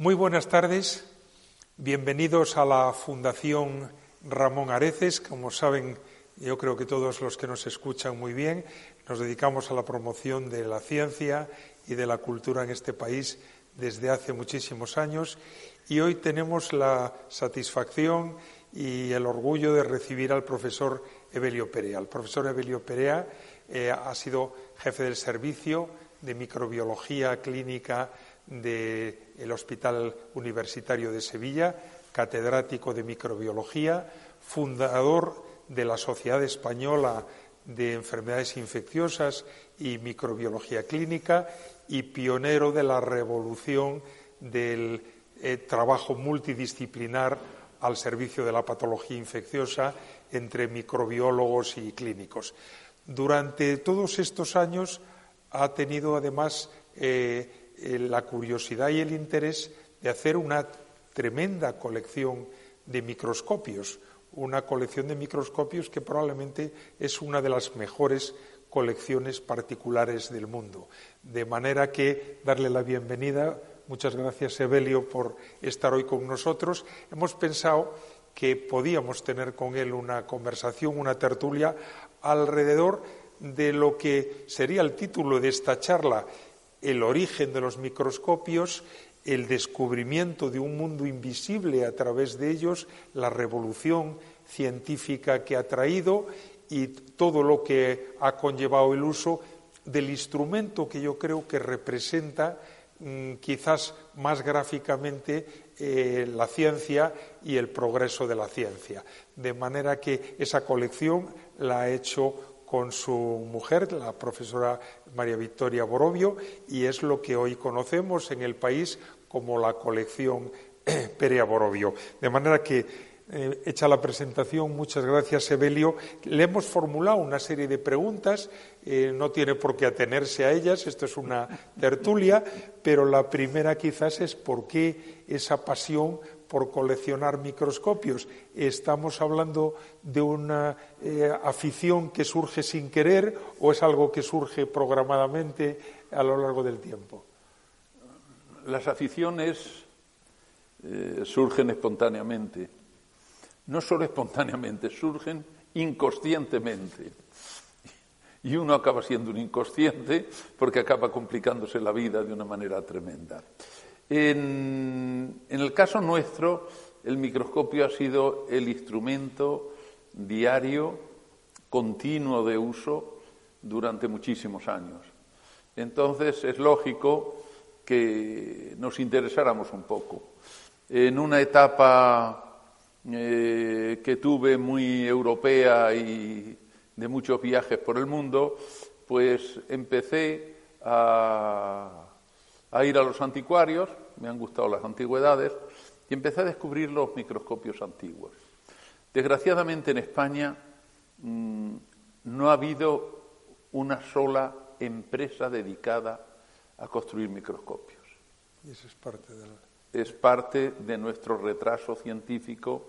Muy buenas tardes, bienvenidos a la Fundación Ramón Areces. Como saben, yo creo que todos los que nos escuchan muy bien, nos dedicamos a la promoción de la ciencia y de la cultura en este país desde hace muchísimos años y hoy tenemos la satisfacción y el orgullo de recibir al profesor Evelio Perea. El profesor Evelio Perea eh, ha sido jefe del servicio de microbiología clínica del Hospital Universitario de Sevilla, catedrático de microbiología, fundador de la Sociedad Española de Enfermedades Infecciosas y Microbiología Clínica y pionero de la revolución del eh, trabajo multidisciplinar al servicio de la patología infecciosa entre microbiólogos y clínicos. Durante todos estos años ha tenido además eh, la curiosidad y el interés de hacer una tremenda colección de microscopios, una colección de microscopios que probablemente es una de las mejores colecciones particulares del mundo. De manera que darle la bienvenida, muchas gracias Evelio por estar hoy con nosotros. Hemos pensado que podíamos tener con él una conversación, una tertulia alrededor de lo que sería el título de esta charla, el origen de los microscopios, el descubrimiento de un mundo invisible a través de ellos, la revolución científica que ha traído y todo lo que ha conllevado el uso del instrumento que yo creo que representa mm, quizás más gráficamente eh, la ciencia y el progreso de la ciencia. De manera que esa colección la ha hecho con su mujer, la profesora María Victoria Borovio, y es lo que hoy conocemos en el país como la colección Perea Borovio. De manera que, eh, hecha la presentación, muchas gracias, Evelio. Le hemos formulado una serie de preguntas, eh, no tiene por qué atenerse a ellas, esto es una tertulia, pero la primera quizás es por qué esa pasión por coleccionar microscopios. ¿Estamos hablando de una eh, afición que surge sin querer o es algo que surge programadamente a lo largo del tiempo? Las aficiones eh, surgen espontáneamente. No solo espontáneamente, surgen inconscientemente. Y uno acaba siendo un inconsciente porque acaba complicándose la vida de una manera tremenda. En, el caso nuestro, el microscopio ha sido el instrumento diario, continuo de uso durante muchísimos años. Entonces es lógico que nos interesáramos un poco. En una etapa eh, que tuve muy europea y de muchos viajes por el mundo, pues empecé a a ir a los anticuarios, me han gustado las antigüedades, y empecé a descubrir los microscopios antiguos. Desgraciadamente en España mm, no ha habido una sola empresa dedicada a construir microscopios. Y eso es parte de Es parte de nuestro retraso científico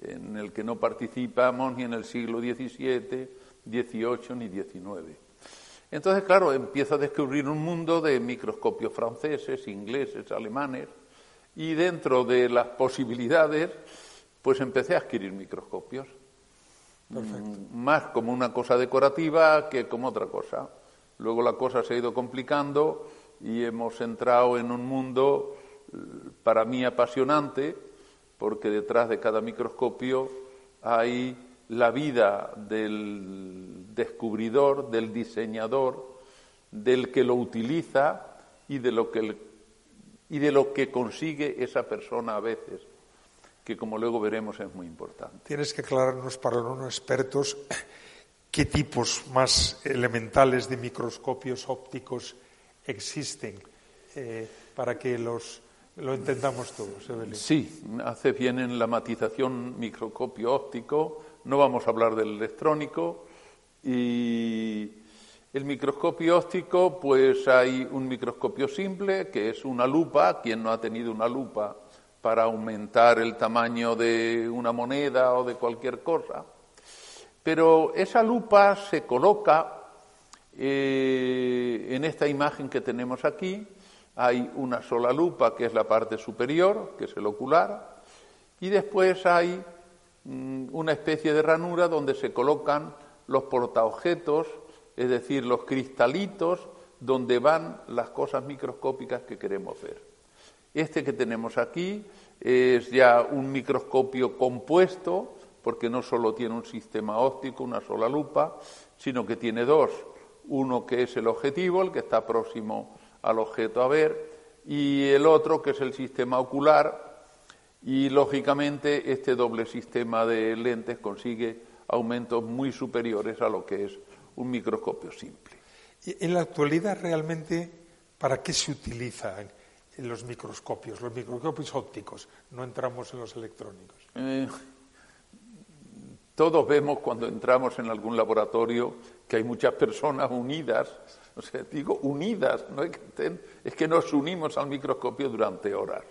en el que no participamos ni en el siglo XVII, XVIII ni XIX. Entonces, claro, empiezo a descubrir un mundo de microscopios franceses, ingleses, alemanes, y dentro de las posibilidades, pues empecé a adquirir microscopios. Mm, más como una cosa decorativa que como otra cosa. Luego la cosa se ha ido complicando y hemos entrado en un mundo eh, para mí apasionante, porque detrás de cada microscopio hay la vida del descubridor, del diseñador, del que lo utiliza y de lo que, y de lo que consigue esa persona a veces, que como luego veremos es muy importante. Tienes que aclararnos para los no expertos qué tipos más elementales de microscopios ópticos existen eh, para que los lo entendamos todos. Sí, hace bien en la matización microscopio óptico, no vamos a hablar del electrónico y el microscopio óptico, pues hay un microscopio simple que es una lupa, quien no ha tenido una lupa para aumentar el tamaño de una moneda o de cualquier cosa. Pero esa lupa se coloca eh, en esta imagen que tenemos aquí, hay una sola lupa, que es la parte superior, que es el ocular, y después hay una especie de ranura donde se colocan los portaobjetos, es decir, los cristalitos donde van las cosas microscópicas que queremos ver. Este que tenemos aquí es ya un microscopio compuesto, porque no solo tiene un sistema óptico, una sola lupa, sino que tiene dos. Uno que es el objetivo, el que está próximo al objeto a ver, y el otro que es el sistema ocular, y lógicamente este doble sistema de lentes consigue aumentos muy superiores a lo que es un microscopio simple. En la actualidad realmente, ¿para qué se utilizan los microscopios, los microscopios ópticos? No entramos en los electrónicos. Eh, todos vemos cuando entramos en algún laboratorio que hay muchas personas unidas, o sea, digo unidas, no es que, es que nos unimos al microscopio durante horas.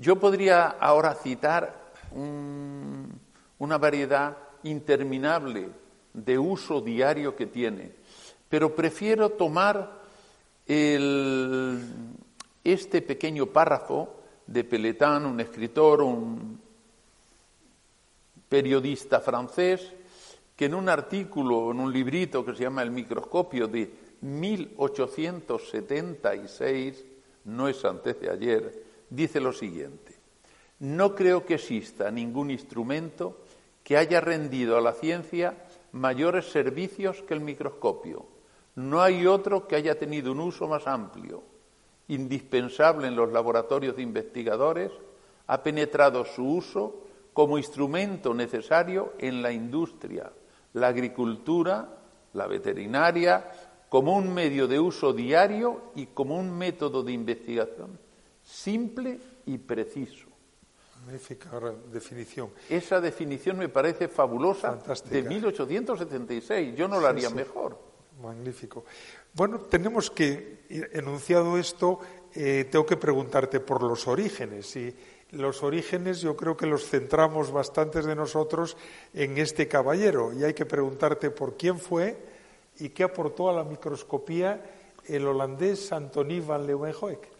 Yo podría ahora citar una variedad interminable de uso diario que tiene, pero prefiero tomar este pequeño párrafo de Peletán, un escritor, un periodista francés, que en un artículo, en un librito que se llama El microscopio de 1876, no es antes de ayer, dice lo siguiente. No creo que exista ningún instrumento que haya rendido a la ciencia mayores servicios que el microscopio. No hay otro que haya tenido un uso más amplio, indispensable en los laboratorios de investigadores, ha penetrado su uso como instrumento necesario en la industria, la agricultura, la veterinaria, como un medio de uso diario y como un método de investigación simple y preciso. Magnífica definición. Esa definición me parece fabulosa de 1876. Yo no la haría mejor. Magnífico. Bueno, tenemos que, enunciado esto, eh, tengo que preguntarte por los orígenes. Y los orígenes yo creo que los centramos bastantes de nosotros en este caballero. Y hay que preguntarte por quién fue y qué aportó a la microscopía el holandés Antony van Leeuwenhoek.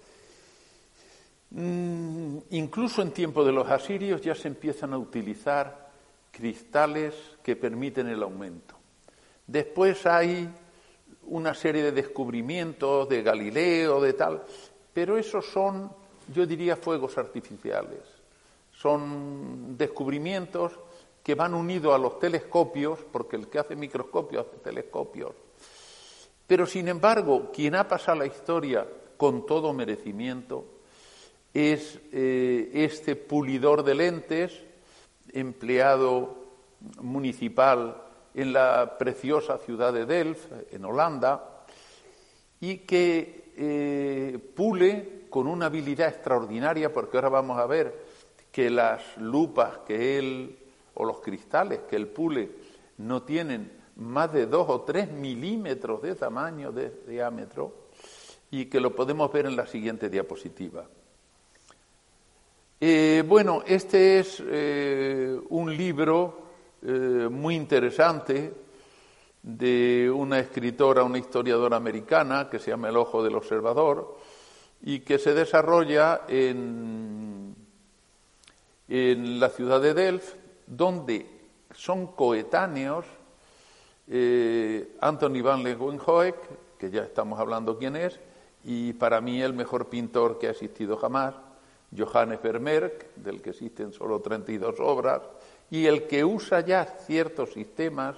Mm, incluso en tiempo de los asirios ya se empiezan a utilizar cristales que permiten el aumento. Después hay una serie de descubrimientos de Galileo, de tal, pero esos son, yo diría, fuegos artificiales. Son descubrimientos que van unidos a los telescopios, porque el que hace microscopios hace telescopios. Pero, sin embargo, quien ha pasado la historia con todo merecimiento es eh, este pulidor de lentes, empleado municipal en la preciosa ciudad de Delft, en Holanda, y que eh, pule con una habilidad extraordinaria, porque ahora vamos a ver que las lupas que él, o los cristales que él pule, no tienen más de dos o tres milímetros de tamaño, de diámetro, y que lo podemos ver en la siguiente diapositiva. Eh, bueno, este es eh, un libro eh, muy interesante de una escritora, una historiadora americana que se llama El Ojo del Observador y que se desarrolla en, en la ciudad de Delft, donde son coetáneos Anthony van Leeuwenhoek, que ya estamos hablando quién es, y para mí el mejor pintor que ha existido jamás, Johannes Vermeer, del que existen solo 32 obras, y el que usa ya ciertos sistemas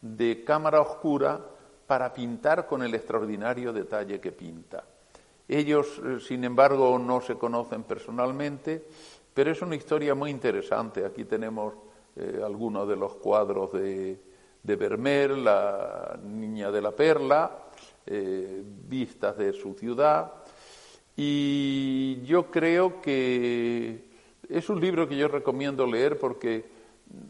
de cámara oscura para pintar con el extraordinario detalle que pinta. Ellos, eh, sin embargo, no se conocen personalmente, pero es una historia muy interesante. Aquí tenemos eh, algunos de los cuadros de, Vermeer, la Niña de la Perla, eh, vistas de su ciudad, y yo creo que es un libro que yo recomiendo leer porque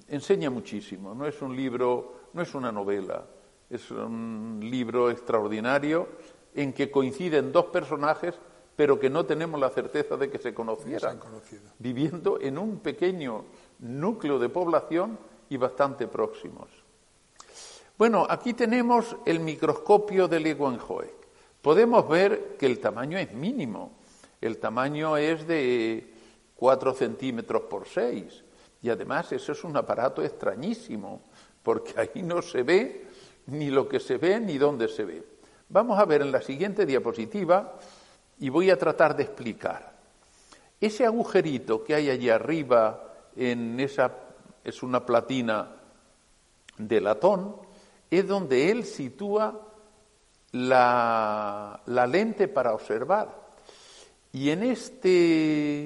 enseña muchísimo. No es un libro, no es una novela, es un libro extraordinario en que coinciden dos personajes, pero que no tenemos la certeza de que se conocieran, viviendo en un pequeño núcleo de población y bastante próximos. Bueno, aquí tenemos el microscopio de Leeuwenhoek. Podemos ver que el tamaño es mínimo. El tamaño es de 4 centímetros por 6. Y además eso es un aparato extrañísimo, porque ahí no se ve ni lo que se ve ni dónde se ve. Vamos a ver en la siguiente diapositiva y voy a tratar de explicar. Ese agujerito que hay allí arriba en esa es una platina de latón, es donde él sitúa la, lente para observar. Y en este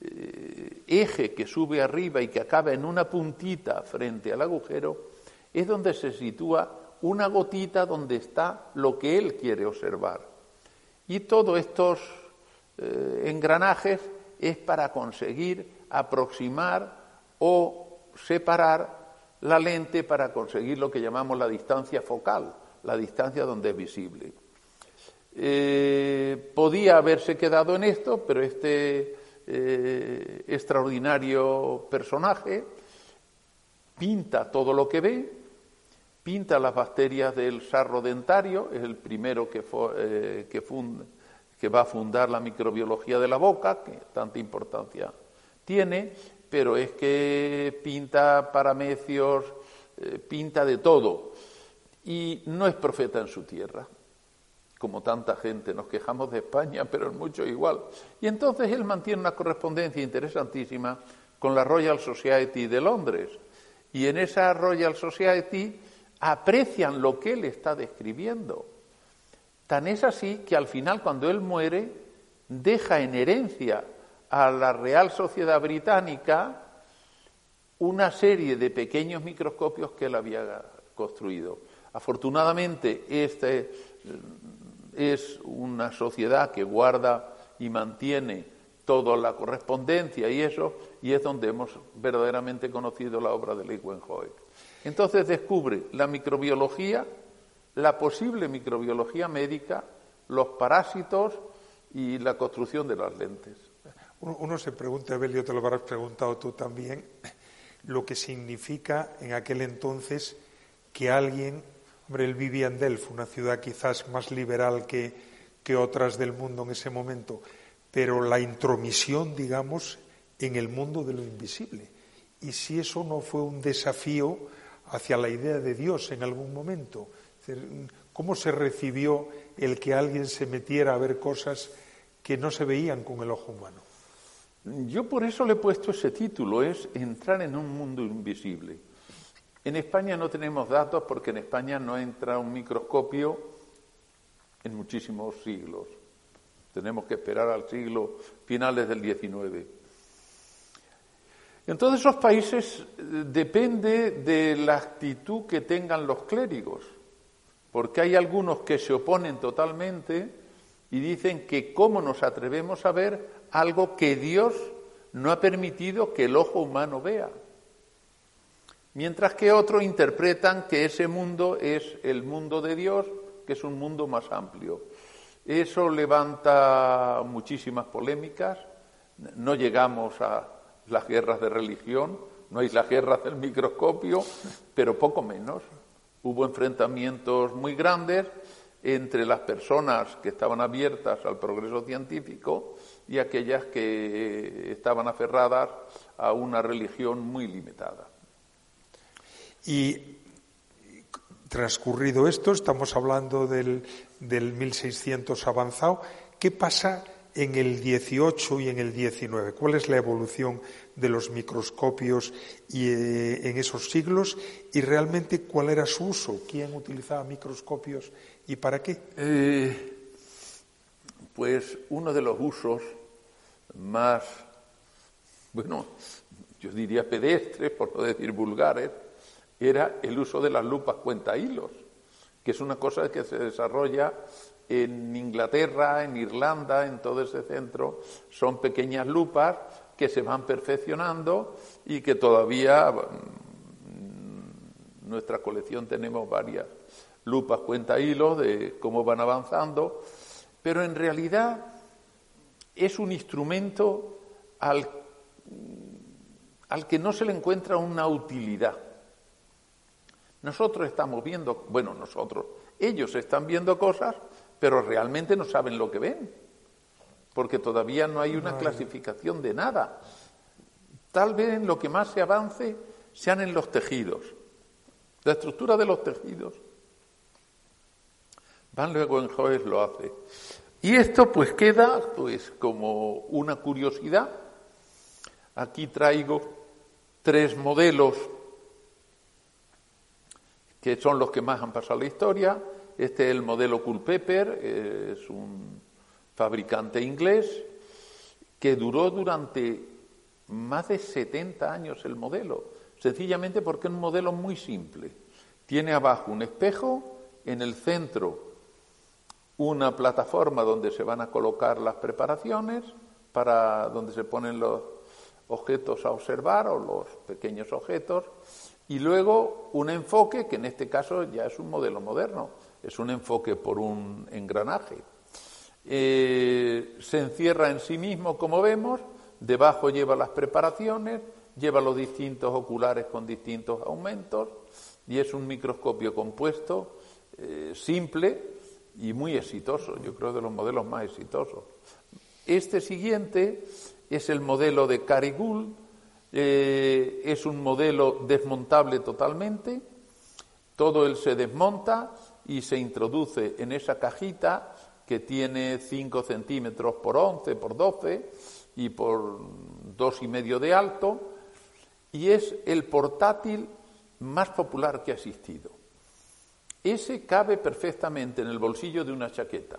eh, eje que sube arriba y que acaba en una puntita frente al agujero, es donde se sitúa una gotita donde está lo que él quiere observar. Y todos estos eh, engranajes es para conseguir aproximar o separar la lente para conseguir lo que llamamos la distancia focal, la distancia donde es visible. Eh, podía haberse quedado en esto, pero este eh, extraordinario personaje pinta todo lo que ve, pinta las bacterias del sarro dentario, es el primero que, eh, que, va a fundar la microbiología de la boca, que tanta importancia tiene, pero es que pinta paramecios, pinta de todo. Y no es profeta en su tierra, como tanta gente. Nos quejamos de España, pero es mucho igual. Y entonces él mantiene una correspondencia interesantísima con la Royal Society de Londres. Y en esa Royal Society aprecian lo que él está describiendo. Tan es así que al final, cuando él muere, deja en herencia a la Real Sociedad Británica una serie de pequeños microscopios que él había construido. Afortunadamente, este eh, es una sociedad que guarda y mantiene toda la correspondencia y eso, y es donde hemos verdaderamente conocido la obra de Leeuwenhoek. Entonces descubre la microbiología, la posible microbiología médica, los parásitos y la construcción de las lentes. Uno, se pregunta, Belio, te lo habrás preguntado tú también, lo que significa en aquel entonces que alguien, hombre, él vivía en Delft, una ciudad quizás más liberal que, que otras del mundo en ese momento, pero la intromisión, digamos, en el mundo de lo invisible. Y si eso no fue un desafío hacia la idea de Dios en algún momento, ¿cómo se recibió el que alguien se metiera a ver cosas que no se veían con el ojo humano? Yo por eso le he puesto ese título, es entrar en un mundo invisible. En España no tenemos datos porque en España no entra un microscopio en muchísimos siglos. Tenemos que esperar al siglo finales del XIX. En todos esos países eh, depende de la actitud que tengan los clérigos, porque hay algunos que se oponen totalmente y dicen que cómo nos atrevemos a ver algo que Dios no ha permitido que el ojo humano vea. Mientras que otros interpretan que ese mundo es el mundo de Dios, que es un mundo más amplio. Eso levanta muchísimas polémicas. No llegamos a las guerras de religión, no hay las guerras del microscopio, pero poco menos. Hubo enfrentamientos muy grandes entre las personas que estaban abiertas al progreso científico y aquellas que estaban aferradas a una religión muy limitada. Y transcurrido esto, estamos hablando del, del 1600 avanzado, ¿qué pasa en el 18 y en el 19? ¿Cuál es la evolución de los microscopios y, eh, en esos siglos y realmente cuál era su uso? ¿Quién utilizaba microscopios y para qué? Eh, pues uno de los usos más, bueno, yo diría pedestres, por no decir vulgares, era el uso de las lupas cuenta hilos, que es una cosa que se desarrolla en Inglaterra, en Irlanda, en todo ese centro. Son pequeñas lupas que se van perfeccionando y que todavía en mm, nuestra colección tenemos varias lupas cuenta hilos de cómo van avanzando, pero en realidad es un instrumento al, al que no se le encuentra una utilidad. Nosotros estamos viendo, bueno, nosotros, ellos están viendo cosas, pero realmente no saben lo que ven, porque todavía no hay una clasificación de nada. Tal vez en lo que más se avance sean en los tejidos, la estructura de los tejidos. Van luego en Joes lo hace. Y esto pues queda pues como una curiosidad. Aquí traigo tres modelos que son los que más han pasado la historia. Este es el modelo Culpeper, es un fabricante inglés que duró durante más de 70 años el modelo, sencillamente porque es un modelo muy simple. Tiene abajo un espejo, en el centro una plataforma donde se van a colocar las preparaciones, para donde se ponen los objetos a observar o los pequeños objetos, y luego un enfoque que en este caso ya es un modelo moderno, es un enfoque por un engranaje. Eh, se encierra en sí mismo, como vemos, debajo lleva las preparaciones, lleva los distintos oculares con distintos aumentos y es un microscopio compuesto, eh, simple y muy exitoso, yo creo de los modelos más exitosos. Este siguiente es el modelo de Carigul, eh, es un modelo desmontable totalmente, todo él se desmonta y se introduce en esa cajita que tiene 5 centímetros por 11 por 12 y por dos y medio de alto y es el portátil más popular que ha existido. Ese cabe perfectamente en el bolsillo de una chaqueta.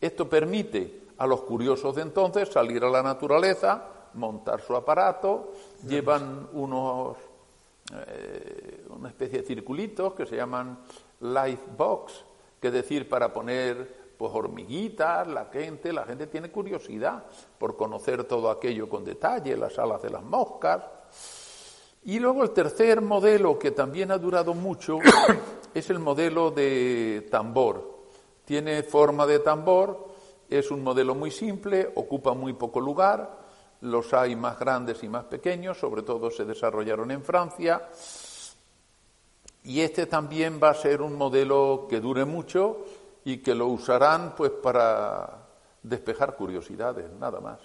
Esto permite a los curiosos de entonces salir a la naturaleza, montar su aparato, llevan unos, eh, una especie de circulitos que se llaman life box, que es decir, para poner pues hormiguitas, la gente, la gente tiene curiosidad por conocer todo aquello con detalle, las alas de las moscas. Y luego el tercer modelo que también ha durado mucho es el modelo de tambor. Tiene forma de tambor, es un modelo muy simple, ocupa muy poco lugar, los hay más grandes y más pequeños, sobre todo se desarrollaron en Francia. Y este también va a ser un modelo que dure mucho y que lo usarán pues para despejar curiosidades, nada más.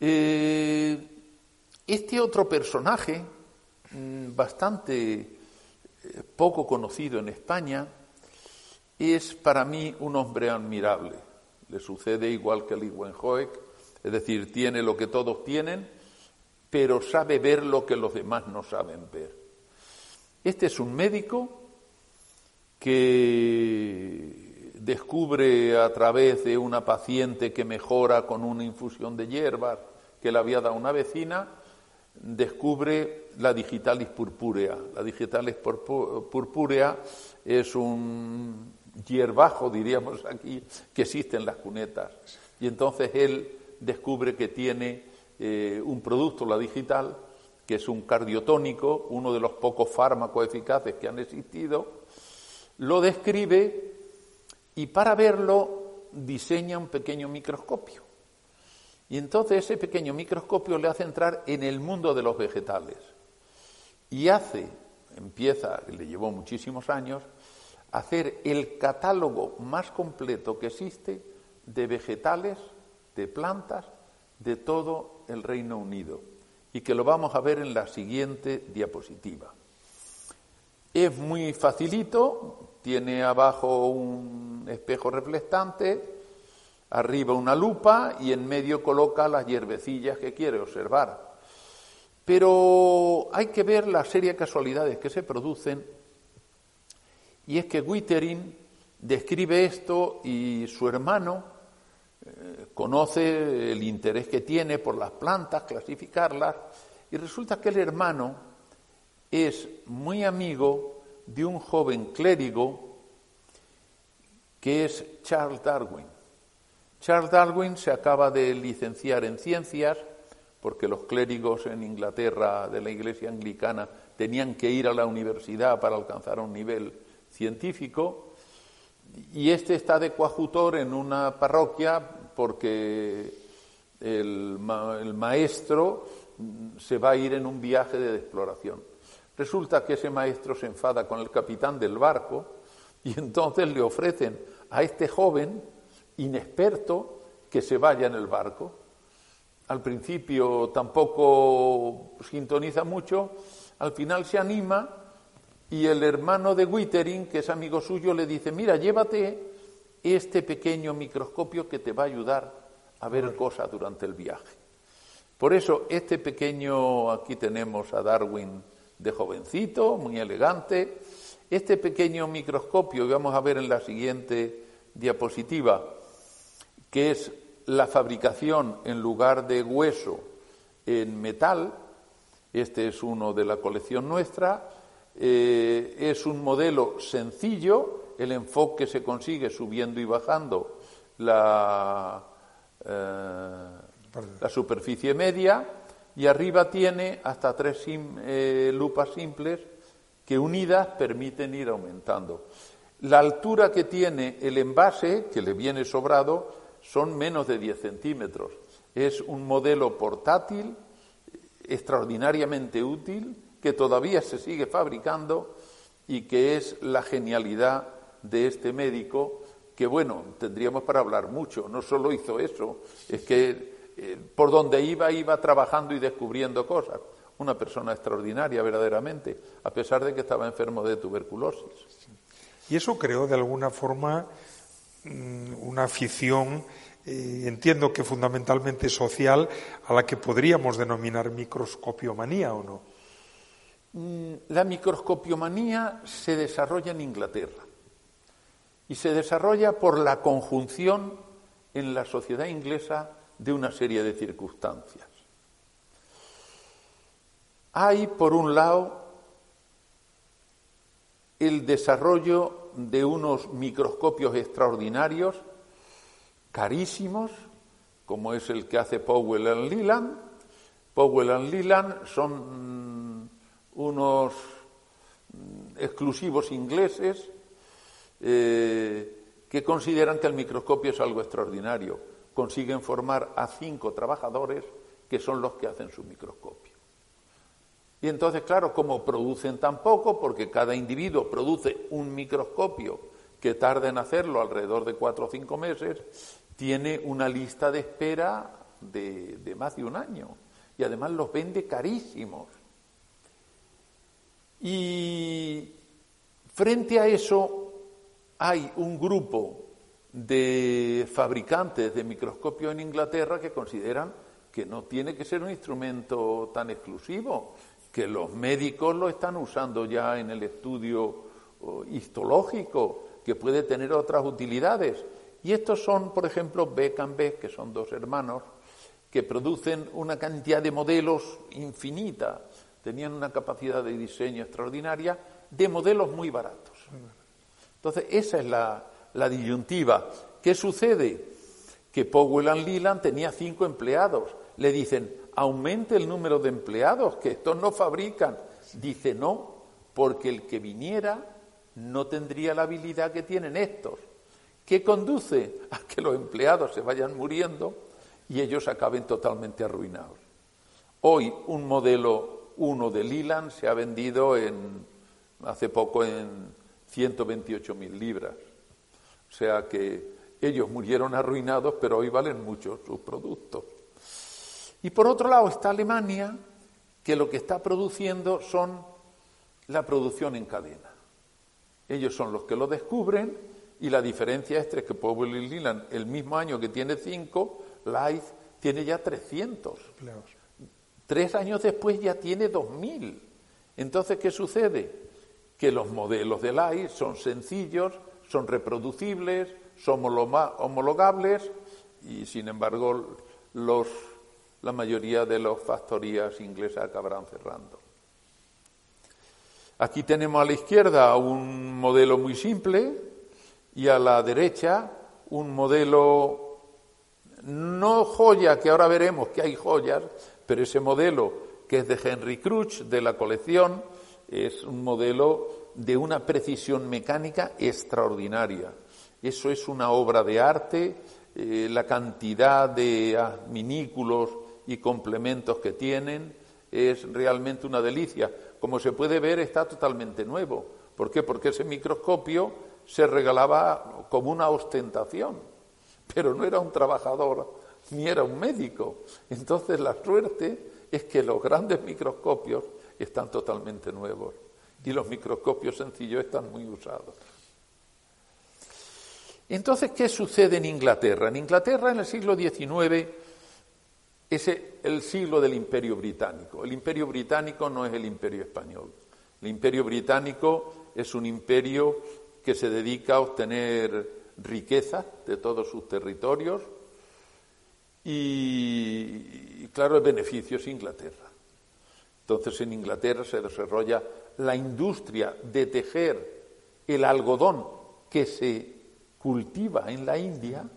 Eh, este otro personaje, mm, bastante eh, poco conocido en España, es para mí un hombre admirable. Le sucede igual que Liwenhoek, es decir, tiene lo que todos tienen, pero sabe ver lo que los demás no saben ver. Este es un médico que descubre a través de una paciente que mejora con una infusión de hierbas que le había dado una vecina, descubre la digitalis purpúrea. La digitalis purpúrea es un hierbajo, diríamos aquí, que existe en las cunetas. Y entonces él descubre que tiene eh, un producto, la digital, que es un cardiotónico, uno de los pocos fármacos eficaces que han existido, lo describe y para verlo diseña un pequeño microscopio. Y entonces ese pequeño microscopio le hace entrar en el mundo de los vegetales. Y hace, empieza, le llevó muchísimos años, hacer el catálogo más completo que existe de vegetales de plantas de todo el Reino Unido y que lo vamos a ver en la siguiente diapositiva. Es muy facilito, tiene abajo un espejo reflectante, arriba una lupa y en medio coloca las hierbecillas que quiere observar. Pero hay que ver las serias casualidades que se producen y es que Wittering describe esto y su hermano, conoce el interés que tiene por las plantas, clasificarlas, y resulta que el hermano es muy amigo de un joven clérigo que es Charles Darwin. Charles Darwin se acaba de licenciar en ciencias porque los clérigos en Inglaterra de la Iglesia anglicana tenían que ir a la universidad para alcanzar un nivel científico y este está de coadjutor en una parroquia porque el, maestro se va a ir en un viaje de exploración. Resulta que ese maestro se enfada con el capitán del barco Y entonces le ofrecen a este joven inexperto que se vaya en el barco. Al principio tampoco sintoniza mucho, al final se anima y el hermano de Wittering, que es amigo suyo, le dice, mira, llévate este pequeño microscopio que te va a ayudar a ver cosas durante el viaje. Por eso, este pequeño, aquí tenemos a Darwin de jovencito, muy elegante, este pequeño microscopio que vamos a ver en la siguiente diapositiva, que es la fabricación en lugar de hueso en metal, este es uno de la colección nuestra, eh, es un modelo sencillo, el enfoque se consigue subiendo y bajando la, eh, la superficie media y arriba tiene hasta tres eh, lupas simples que unidas permiten ir aumentando. La altura que tiene el envase, que le viene sobrado, son menos de 10 centímetros. Es un modelo portátil, extraordinariamente útil, que todavía se sigue fabricando y que es la genialidad de este médico, que bueno, tendríamos para hablar mucho, no solo hizo eso, es que eh, por donde iba, iba trabajando y descubriendo cosas. Una persona extraordinaria, verdaderamente, a pesar de que estaba enfermo de tuberculosis. Y eso creó de alguna forma mm, una afición, eh, entiendo que fundamentalmente social, a la que podríamos denominar microscopiomanía o no. Mm, la microscopiomanía se desarrolla en Inglaterra y se desarrolla por la conjunción en la sociedad inglesa de una serie de circunstancias. Hay, por un lado, el desarrollo de unos microscopios extraordinarios, carísimos, como es el que hace Powell and Leland. Powell and Leland son mm, unos mm, exclusivos ingleses eh, que consideran que el microscopio es algo extraordinario. Consiguen formar a cinco trabajadores que son los que hacen su microscopio. Y entonces, claro, como producen tan poco, porque cada individuo produce un microscopio que tarda en hacerlo alrededor de cuatro o cinco meses, tiene una lista de espera de, de más de un año. Y además los vende carísimos. Y frente a eso, hay un grupo de fabricantes de microscopios en Inglaterra que consideran que no tiene que ser un instrumento tan exclusivo, que los médicos lo están usando ya en el estudio histológico, que puede tener otras utilidades. Y estos son, por ejemplo, Beck and Beck, que son dos hermanos, que producen una cantidad de modelos infinita, tenían una capacidad de diseño extraordinaria, de modelos muy baratos. Entonces, esa es la, disyuntiva. ¿Qué sucede? Que Powell and Leland tenía cinco empleados. Le dicen, aumente el número de empleados, que estos no fabrican. Dice, no, porque el que viniera no tendría la habilidad que tienen estos. ¿Qué conduce a que los empleados se vayan muriendo y ellos acaben totalmente arruinados? Hoy un modelo 1 de Leland se ha vendido en, hace poco en 128.000 libras. O sea que ellos murieron arruinados, pero hoy valen mucho sus productos. Y por otro lado está Alemania, que lo que está produciendo son la producción en cadena. Ellos son los que lo descubren y la diferencia es que Powell y Leland, el mismo año que tiene cinco, Life tiene ya 300. Tres años después ya tiene 2.000. Entonces, ¿qué sucede? Que los modelos de LAI son sencillos, son reproducibles, son homologables y, sin embargo, la mayoría de las factorías inglesas acabarán cerrando. Aquí tenemos a la izquierda un modelo muy simple y a la derecha un modelo no joya, que ahora veremos que hay joyas, pero ese modelo que es de Henry Cruch, de la colección, es un modelo de una precisión mecánica extraordinaria. Eso es una obra de arte, eh, la cantidad de minículos y complementos que tienen es realmente una delicia. Como se puede ver, está totalmente nuevo. ¿Por qué? Porque ese microscopio se regalaba como una ostentación, pero no era un trabajador ni era un médico. Entonces la suerte es que los grandes microscopios están totalmente nuevos y los microscopios sencillos están muy usados. Entonces, ¿qué sucede en Inglaterra? En Inglaterra, en el siglo XIX, es el siglo del imperio británico. El imperio británico no es el imperio español. El imperio británico es un imperio que se dedica a obtener riqueza de todos sus territorios y, claro, el beneficio es Inglaterra. Entonces en Inglaterra se desarrolla la industria de tejer el algodón que se cultiva en la India,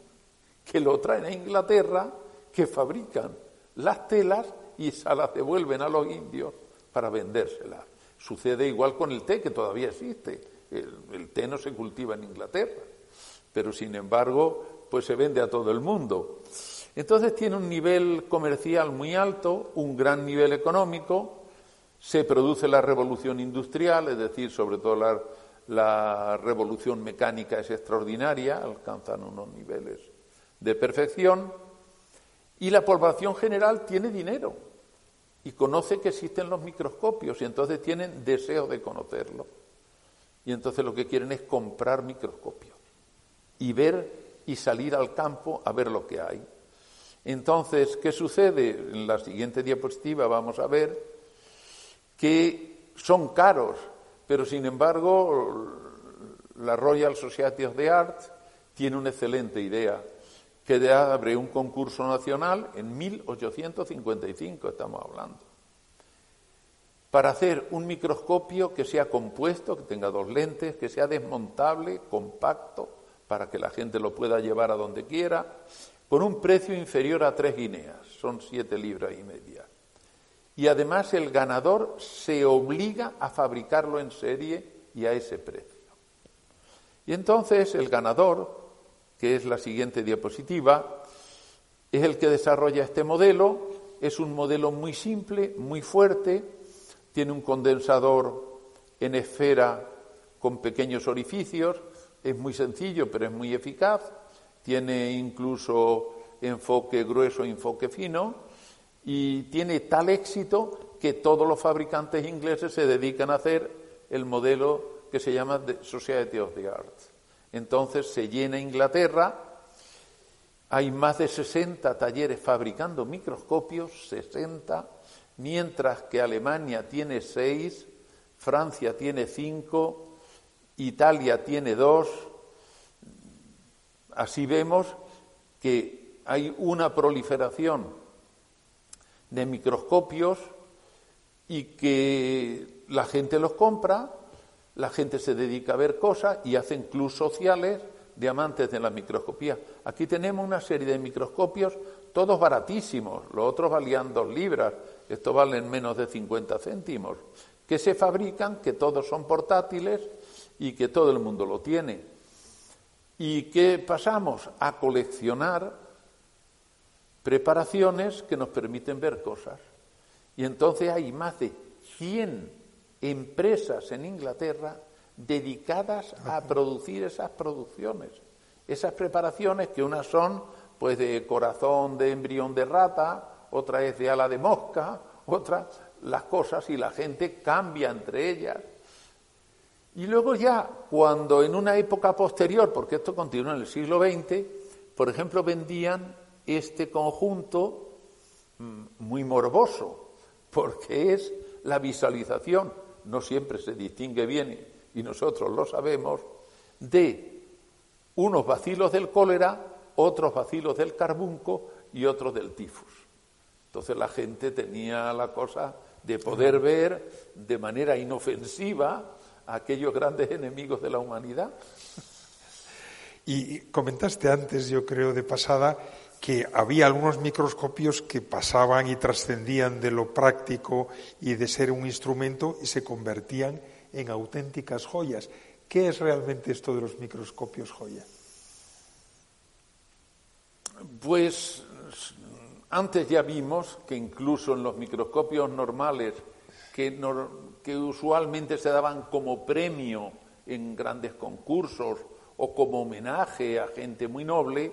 que lo traen a Inglaterra, que fabrican las telas y se las devuelven a los indios para vendérselas. Sucede igual con el té, que todavía existe. El, té no se cultiva en Inglaterra, pero sin embargo, pues se vende a todo el mundo. Entonces tiene un nivel comercial muy alto, un gran nivel económico, se produce la revolución industrial, es decir, sobre todo la, revolución mecánica es extraordinaria, alcanzan unos niveles de perfección, y la población general tiene dinero y conoce que existen los microscopios y entonces tienen deseo de conocerlo. Y entonces lo que quieren es comprar microscopios y ver y salir al campo a ver lo que hay. Entonces, ¿qué sucede? En la siguiente diapositiva vamos a ver que son caros, pero sin embargo la Royal Society of the Arts tiene una excelente idea que abre un concurso nacional en 1855, estamos hablando, para hacer un microscopio que sea compuesto, que tenga dos lentes, que sea desmontable, compacto, para que la gente lo pueda llevar a donde quiera, con un precio inferior a tres guineas, son siete libras y media. Y además el ganador se obliga a fabricarlo en serie y a ese precio. Y entonces el ganador que es la siguiente diapositiva, es el que desarrolla este modelo. Es un modelo muy simple, muy fuerte, tiene un condensador en esfera con pequeños orificios, es muy sencillo pero es muy eficaz, tiene incluso enfoque grueso enfoque fino y tiene tal éxito que todos los fabricantes ingleses se dedican a hacer el modelo que se llama Society of the Arts. Entonces se llena Inglaterra, hay más de 60 talleres fabricando microscopios, 60, mientras que Alemania tiene 6, Francia tiene 5, Italia tiene 2. Así vemos que hay una proliferación de microscopios y que la gente los compra la gente se dedica a ver cosas y hacen clubs sociales de amantes de la microscopía. Aquí tenemos una serie de microscopios, todos baratísimos, los otros valían dos libras, estos valen menos de 50 céntimos, que se fabrican, que todos son portátiles y que todo el mundo lo tiene. ¿Y qué pasamos? A coleccionar preparaciones que nos permiten ver cosas. Y entonces hay más de 100 empresas en Inglaterra dedicadas a producir esas producciones, esas preparaciones que unas son pues de corazón de embrión de rata, otra es de ala de mosca, otras las cosas y la gente cambia entre ellas. Y luego ya, cuando en una época posterior, porque esto continúa en el siglo XX, por ejemplo, vendían este conjunto mm, muy morboso, porque es la visualización no siempre se distingue bien y nosotros lo sabemos, de unos vacilos del cólera, otros vacilos del carbunco y otros del tifus. Entonces la gente tenía la cosa de poder ver de manera inofensiva a aquellos grandes enemigos de la humanidad. Y comentaste antes, yo creo, de pasada, que había algunos microscopios que pasaban y trascendían de lo práctico y de ser un instrumento y se convertían en auténticas joyas. ¿Qué es realmente esto de los microscopios joya? Pues antes ya vimos que incluso en los microscopios normales, que, que usualmente se daban como premio en grandes concursos o como homenaje a gente muy noble,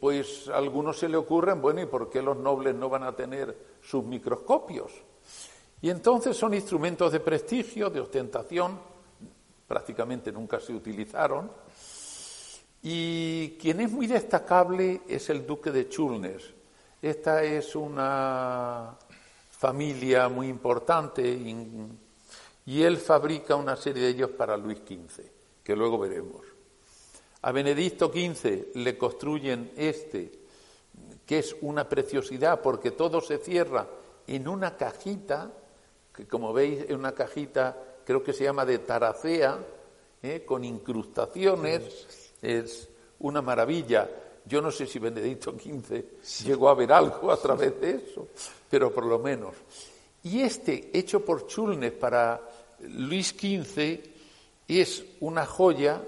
pues a algunos se le ocurren, bueno, ¿y por qué los nobles no van a tener sus microscopios? Y entonces son instrumentos de prestigio, de ostentación, prácticamente nunca se utilizaron. Y quien es muy destacable es el duque de Chulnes. Esta es una familia muy importante y él fabrica una serie de ellos para Luis XV, que luego veremos. A Benedicto XV le construyen este, que es una preciosidad porque todo se cierra en una cajita, que como veis es una cajita, creo que se llama de taracea, ¿eh? con incrustaciones, es una maravilla. Yo no sé si Benedicto XV llegó a ver algo a través de eso, pero por lo menos. Y este, hecho por Chulnes para Luis XV, es una joya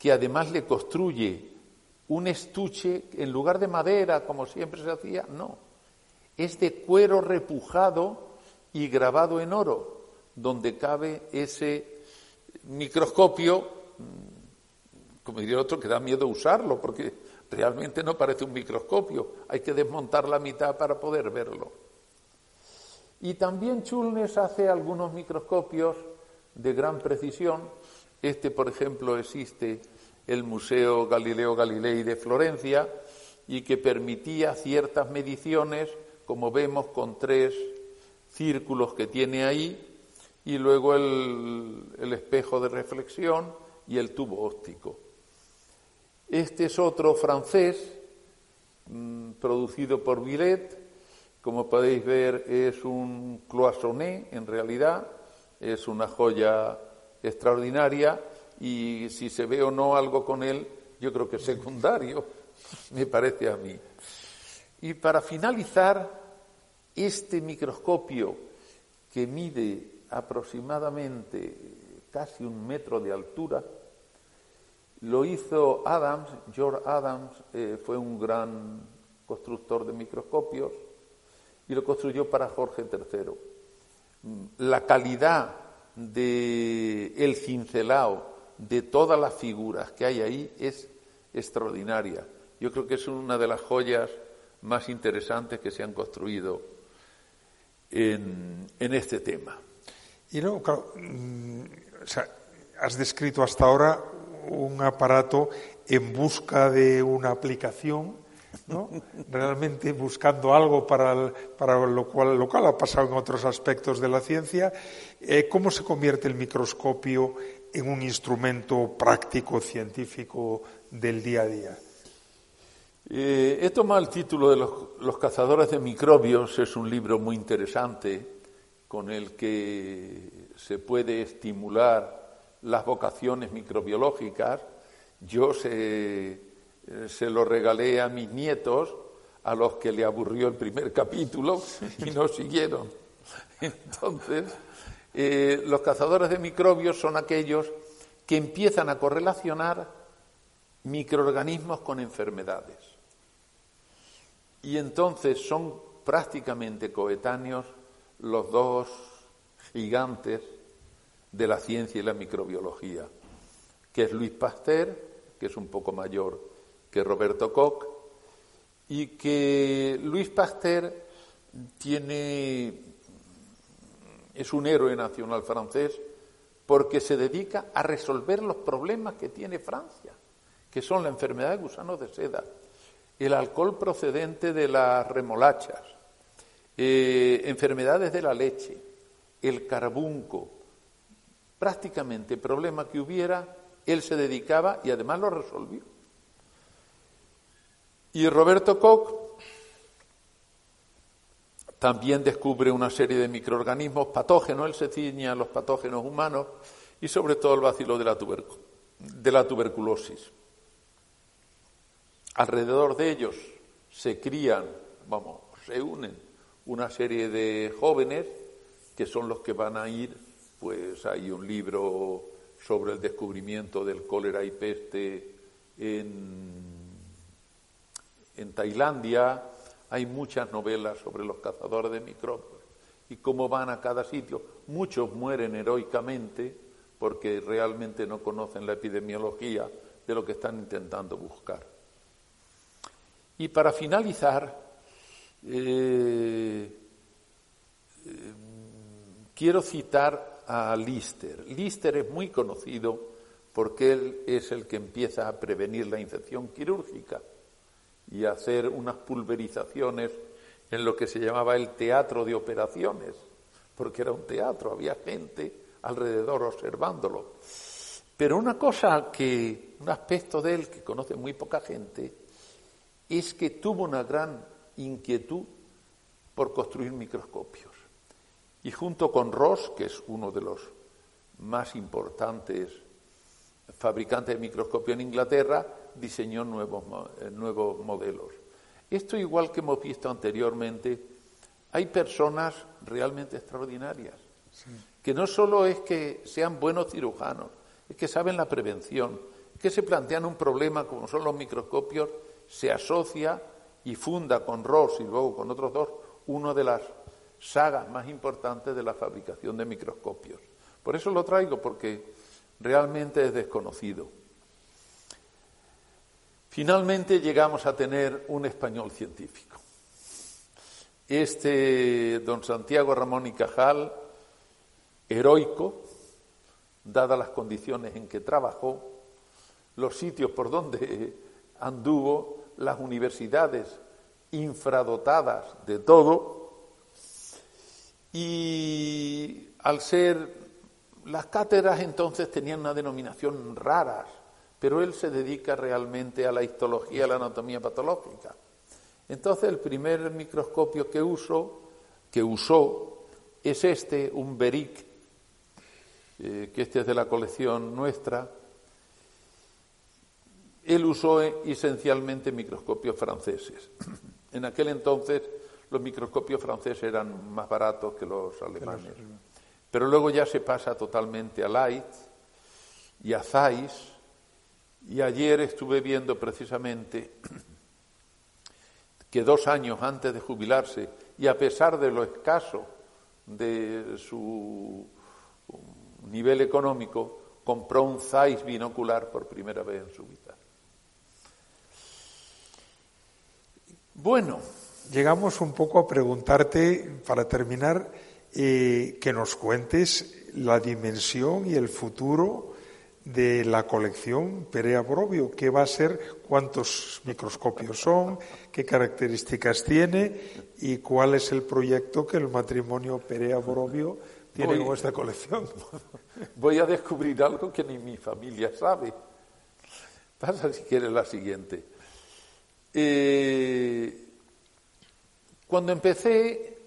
que además le construye un estuche, en lugar de madera, como siempre se hacía, no, es de cuero repujado y grabado en oro, donde cabe ese microscopio, mm, como diría otro, que da miedo usarlo, porque realmente no parece un microscopio, hay que desmontar la mitad para poder verlo. Y también Chulnes hace algunos microscopios de gran precisión, este, por ejemplo, existe el Museo Galileo Galilei de Florencia y que permitía ciertas mediciones, como vemos con tres círculos que tiene ahí, y luego el, espejo de reflexión y el tubo óptico. Este es otro francés, mm, producido por Villet. Como podéis ver, es un cloisonné, en realidad, es una joya extraordinaria y si se ve o no algo con él, yo creo que es secundario, me parece a mí. Y para finalizar, este microscopio que mide aproximadamente casi un metro de altura, lo hizo Adams, George Adams eh, fue un gran constructor de microscopios y lo construyó para Jorge III. La calidad de el cincelado de todas las figuras que hay ahí es extraordinaria. Yo creo que es una de las joyas más interesantes que se han construido en, este tema. Y luego, claro, mm, has descrito hasta ahora un aparato en busca de una aplicación ¿no? realmente buscando algo para, para lo, cual, lo cual ha pasado en otros aspectos de la ciencia. Eh, ¿Cómo se convierte el microscopio en un instrumento práctico, científico del día a día? Eh, he tomado el título de los, los, cazadores de microbios, es un libro muy interesante con el que se puede estimular las vocaciones microbiológicas. Yo sé se lo regalé a mis nietos, a los que le aburrió el primer capítulo y no siguieron. Entonces, eh, los cazadores de microbios son aquellos que empiezan a correlacionar microorganismos con enfermedades. Y entonces son prácticamente coetáneos los dos gigantes de la ciencia y la microbiología, que es Luis Pasteur, que es un poco mayor que Roberto Koch, y que Luis Pasteur tiene, es un héroe nacional francés porque se dedica a resolver los problemas que tiene Francia, que son la enfermedad de gusanos de seda, el alcohol procedente de las remolachas, eh, enfermedades de la leche, el carbunco, prácticamente problema que hubiera, él se dedicaba y además lo resolvió. Y Roberto Koch también descubre una serie de microorganismos patógenos, él se a los patógenos humanos y sobre todo el bacilo de la, de la tuberculosis. Alrededor de ellos se crían, vamos, se unen una serie de jóvenes que son los que van a ir, pues hay un libro sobre el descubrimiento del cólera y peste en en Tailandia hay muchas novelas sobre los cazadores de microbios. y cómo van a cada sitio. Muchos mueren heroicamente porque realmente no conocen la epidemiología de lo que están intentando buscar. Y para finalizar, eh, eh, quiero citar a Lister. Lister es muy conocido porque él es el que empieza a prevenir la infección quirúrgica y hacer unas pulverizaciones en lo que se llamaba el teatro de operaciones, porque era un teatro, había gente alrededor observándolo. Pero una cosa que, un aspecto de él que conoce muy poca gente, es que tuvo una gran inquietud por construir microscopios. Y junto con Ross, que es uno de los más importantes fabricantes de microscopio en Inglaterra, diseñó nuevos, eh, nuevos modelos. Esto, igual que hemos visto anteriormente, hay personas realmente extraordinarias, que no solo es que sean buenos cirujanos, es que saben la prevención, que se plantean un problema como son los microscopios, se asocia y funda con Ross y luego con otros dos una de las sagas más importantes de la fabricación de microscopios. Por eso lo traigo, porque realmente es desconocido. Finalmente llegamos a tener un español científico. Este don Santiago Ramón y Cajal, heroico, dadas las condiciones en que trabajó, los sitios por donde anduvo, las universidades infradotadas de todo, y al ser las cátedras entonces tenían una denominación rara, pero él se dedica realmente a la histología, a la anatomía patológica. Entonces el primer microscopio que usó, que usó, es este, un Beric, eh, que este es de la colección nuestra. Él usó esencialmente microscopios franceses. En aquel entonces los microscopios franceses eran más baratos que los alemanes. Pero luego ya se pasa totalmente a Light y a Zeiss. Y ayer estuve viendo precisamente que dos años antes de jubilarse, y a pesar de lo escaso de su nivel económico, compró un Zeiss binocular por primera vez en su vida. Bueno, llegamos un poco a preguntarte, para terminar, eh, que nos cuentes la dimensión y el futuro de la colección Perea Borovio, qué va a ser, cuántos microscopios son, qué características tiene y cuál es el proyecto que el matrimonio Perea Borovio tiene con esta colección. Voy a descubrir algo que ni mi familia sabe. Pasa si quieres la siguiente. Eh, cuando empecé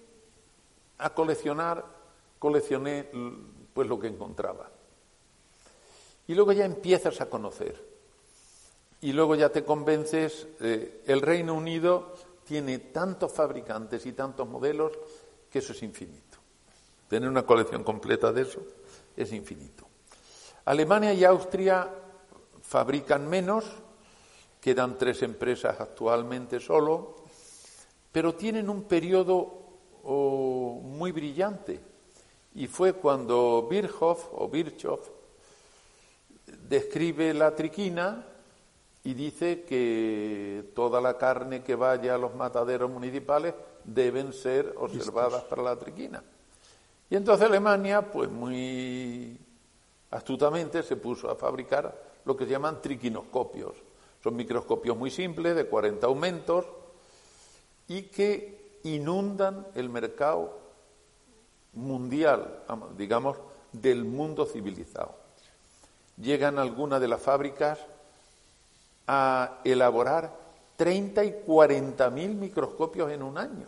a coleccionar, coleccioné pues lo que encontraba. Y luego ya empiezas a conocer. Y luego ya te convences, eh, el Reino Unido tiene tantos fabricantes y tantos modelos que eso es infinito. Tener una colección completa de eso es infinito. Alemania y Austria fabrican menos, quedan tres empresas actualmente solo, pero tienen un periodo muy brillante. Y fue cuando Virchow o Virchow describe la triquina y dice que toda la carne que vaya a los mataderos municipales deben ser observadas para la triquina. Y entonces Alemania, pues muy astutamente, se puso a fabricar lo que se llaman triquinoscopios. Son microscopios muy simples, de 40 aumentos, y que inundan el mercado mundial, digamos, del mundo civilizado. Llegan algunas de las fábricas a elaborar 30 y 40 mil microscopios en un año.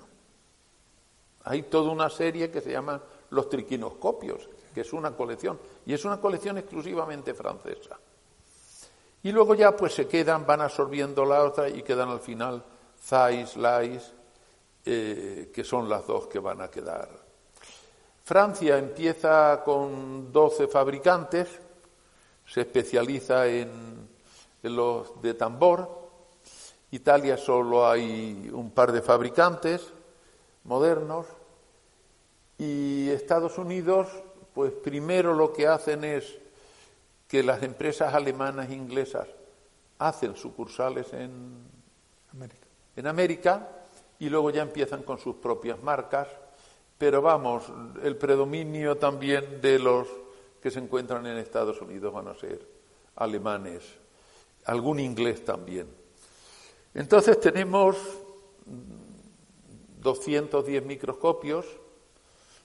Hay toda una serie que se llama los triquinoscopios, que es una colección, y es una colección exclusivamente francesa. Y luego ya pues se quedan, van absorbiendo la otra y quedan al final Zeiss, Lais, eh, que son las dos que van a quedar. Francia empieza con 12 fabricantes, se especializa en, los de tambor. Italia solo hay un par de fabricantes modernos. Y Estados Unidos, pues primero lo que hacen es que las empresas alemanas e inglesas hacen sucursales en América. en América y luego ya empiezan con sus propias marcas. Pero vamos, el predominio también de los que se encuentran en Estados Unidos van a ser alemanes, algún inglés también. Entonces tenemos 210 microscopios,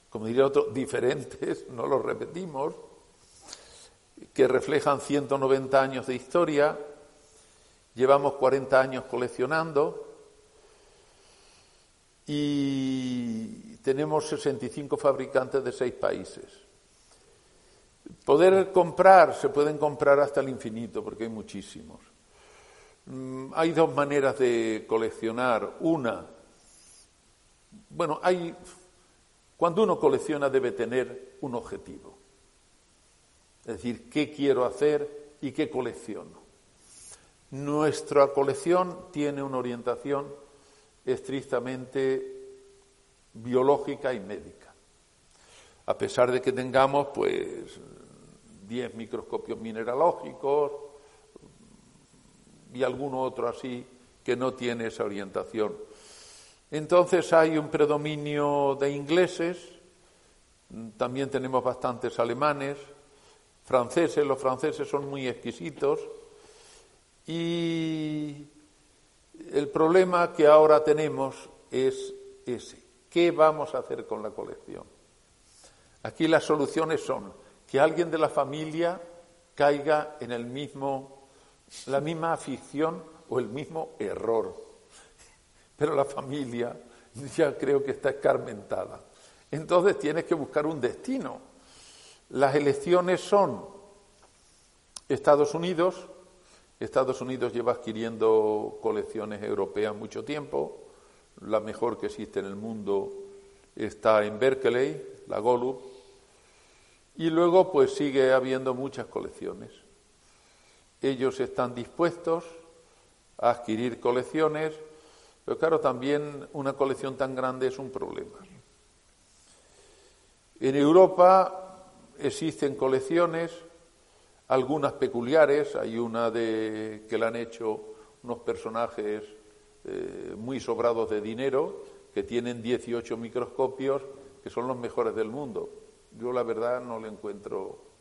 como diría otro, diferentes, no los repetimos, que reflejan 190 años de historia. Llevamos 40 años coleccionando y tenemos 65 fabricantes de seis países. Poder comprar, se pueden comprar hasta el infinito porque hay muchísimos. Mm, hay dos maneras de coleccionar. Una, bueno, hay, cuando uno colecciona debe tener un objetivo. Es decir, ¿qué quiero hacer y qué colecciono? Nuestra colección tiene una orientación estrictamente biológica y médica. A pesar de que tengamos, pues, 10 microscopios mineralógicos y alguno otro así que no tiene esa orientación. Entonces hay un predominio de ingleses, también tenemos bastantes alemanes, franceses, los franceses son muy exquisitos y el problema que ahora tenemos es ese. ¿Qué vamos a hacer con la colección? Aquí las soluciones son que alguien de la familia caiga en el mismo, la misma afición o el mismo error. Pero la familia ya creo que está escarmentada. Entonces tienes que buscar un destino. Las elecciones son Estados Unidos, Estados Unidos lleva adquiriendo colecciones europeas mucho tiempo. La mejor que existe en el mundo está en Berkeley, la Golub. Y luego pues sigue habiendo muchas colecciones. Ellos están dispuestos a adquirir colecciones, pero claro, también una colección tan grande es un problema. En Europa existen colecciones algunas peculiares, hay una de que le han hecho unos personajes eh, muy sobrados de dinero, que tienen 18 microscopios, que son los mejores del mundo. Yo la verdad no le encuentro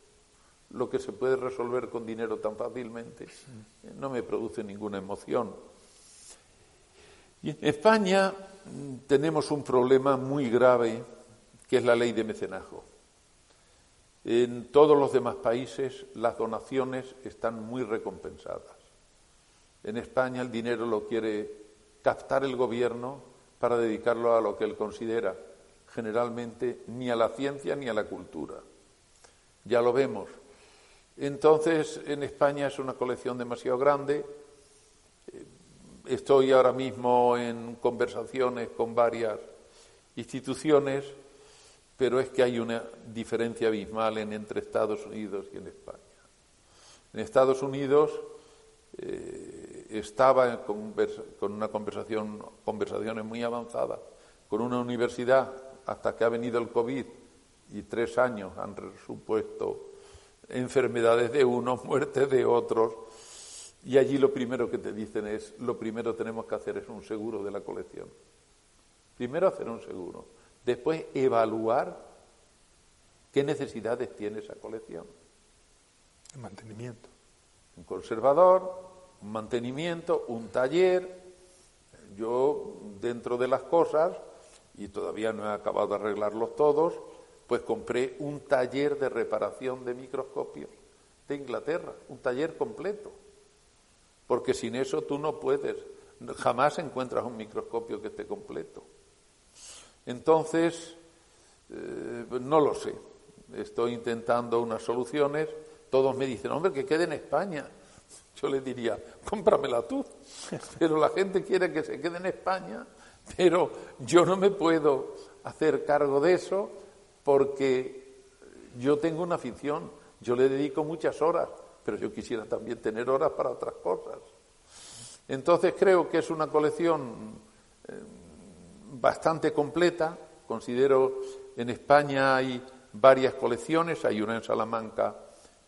lo que se puede resolver con dinero tan fácilmente, no me produce ninguna emoción. Y en España mm, tenemos un problema muy grave, que es la ley de mecenazgo. En todos los demás países las donaciones están muy recompensadas. En España el dinero lo quiere captar el gobierno para dedicarlo a lo que él considera, generalmente ni a la ciencia ni a la cultura. Ya lo vemos. Entonces, en España es una colección demasiado grande. Estoy ahora mismo en conversaciones con varias instituciones pero es que hay una diferencia abismal en, entre Estados Unidos y en España. En Estados Unidos eh, estaba con, una conversación, conversaciones muy avanzadas con una universidad hasta que ha venido el COVID y tres años han supuesto enfermedades de unos, muertes de otros, y allí lo primero que te dicen es, lo primero tenemos que hacer es un seguro de la colección. Primero hacer un seguro Después, evaluar qué necesidades tiene esa colección. El mantenimiento. Un conservador, un mantenimiento, un taller. Yo, dentro de las cosas, y todavía no he acabado de arreglarlos todos, pues compré un taller de reparación de microscopios de Inglaterra, un taller completo. Porque sin eso tú no puedes, jamás encuentras un microscopio que esté completo. Entonces, eh, no lo sé. Estoy intentando unas soluciones. Todos me dicen, hombre, que quede en España. Yo le diría, cómpramela tú. Pero la gente quiere que se quede en España, pero yo no me puedo hacer cargo de eso porque yo tengo una afición. Yo le dedico muchas horas, pero yo quisiera también tener horas para otras cosas. Entonces creo que es una colección eh, bastante completa. Considero En España hay varias colecciones, hay una en Salamanca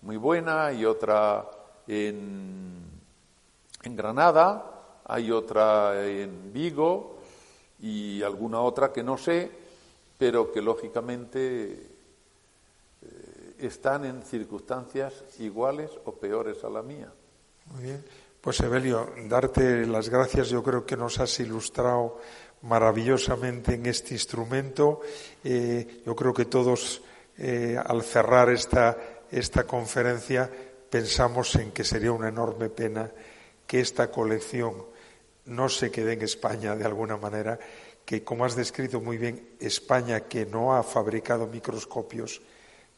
muy buena y otra en, en Granada, hay otra en Vigo y alguna otra que no sé, pero que lógicamente eh, están en circunstancias iguales o peores a la mía. Muy bien. Pues Evelio, darte las gracias. Yo creo que nos has ilustrado maravillosamente en este instrumento. Eh, yo creo que todos, eh, al cerrar esta, esta conferencia, pensamos en que sería una enorme pena que esta colección no se quede en España de alguna manera, que como has descrito muy bien, España que no ha fabricado microscopios,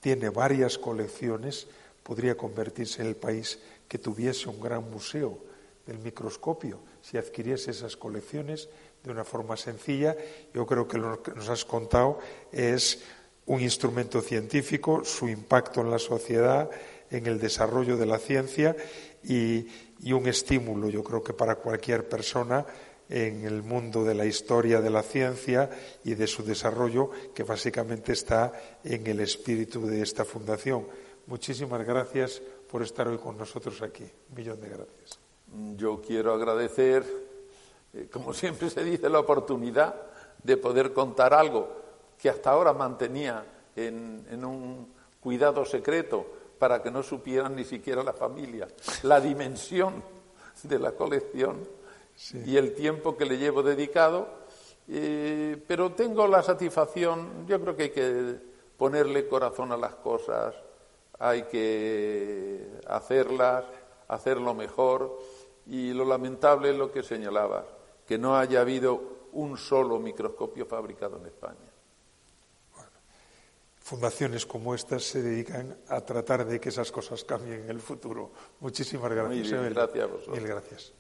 tiene varias colecciones, podría convertirse en el país que tuviese un gran museo del microscopio si adquiriese esas colecciones de una forma sencilla. Yo creo que lo que nos has contado es un instrumento científico, su impacto en la sociedad, en el desarrollo de la ciencia y, un estímulo, yo creo que para cualquier persona en el mundo de la historia de la ciencia y de su desarrollo, que básicamente está en el espíritu de esta fundación. Muchísimas gracias por estar hoy con nosotros aquí. Un millón de gracias. Yo quiero agradecer, eh, como siempre se dice, la oportunidad de poder contar algo que hasta ahora mantenía en un cuidado secreto para que no supieran ni siquiera la familia la dimensión de la colección y el tiempo que le llevo dedicado. Eh, pero tengo la satisfacción, yo creo que hay que ponerle corazón a las cosas, hay que hacerlas, hacerlo mejor. Y lo lamentable es lo que señalaba, que no haya habido un solo microscopio fabricado en España fundaciones como estas se dedican a tratar de que esas cosas cambien en el futuro. Muchísimas gracias. Muy gracias Mil gracias.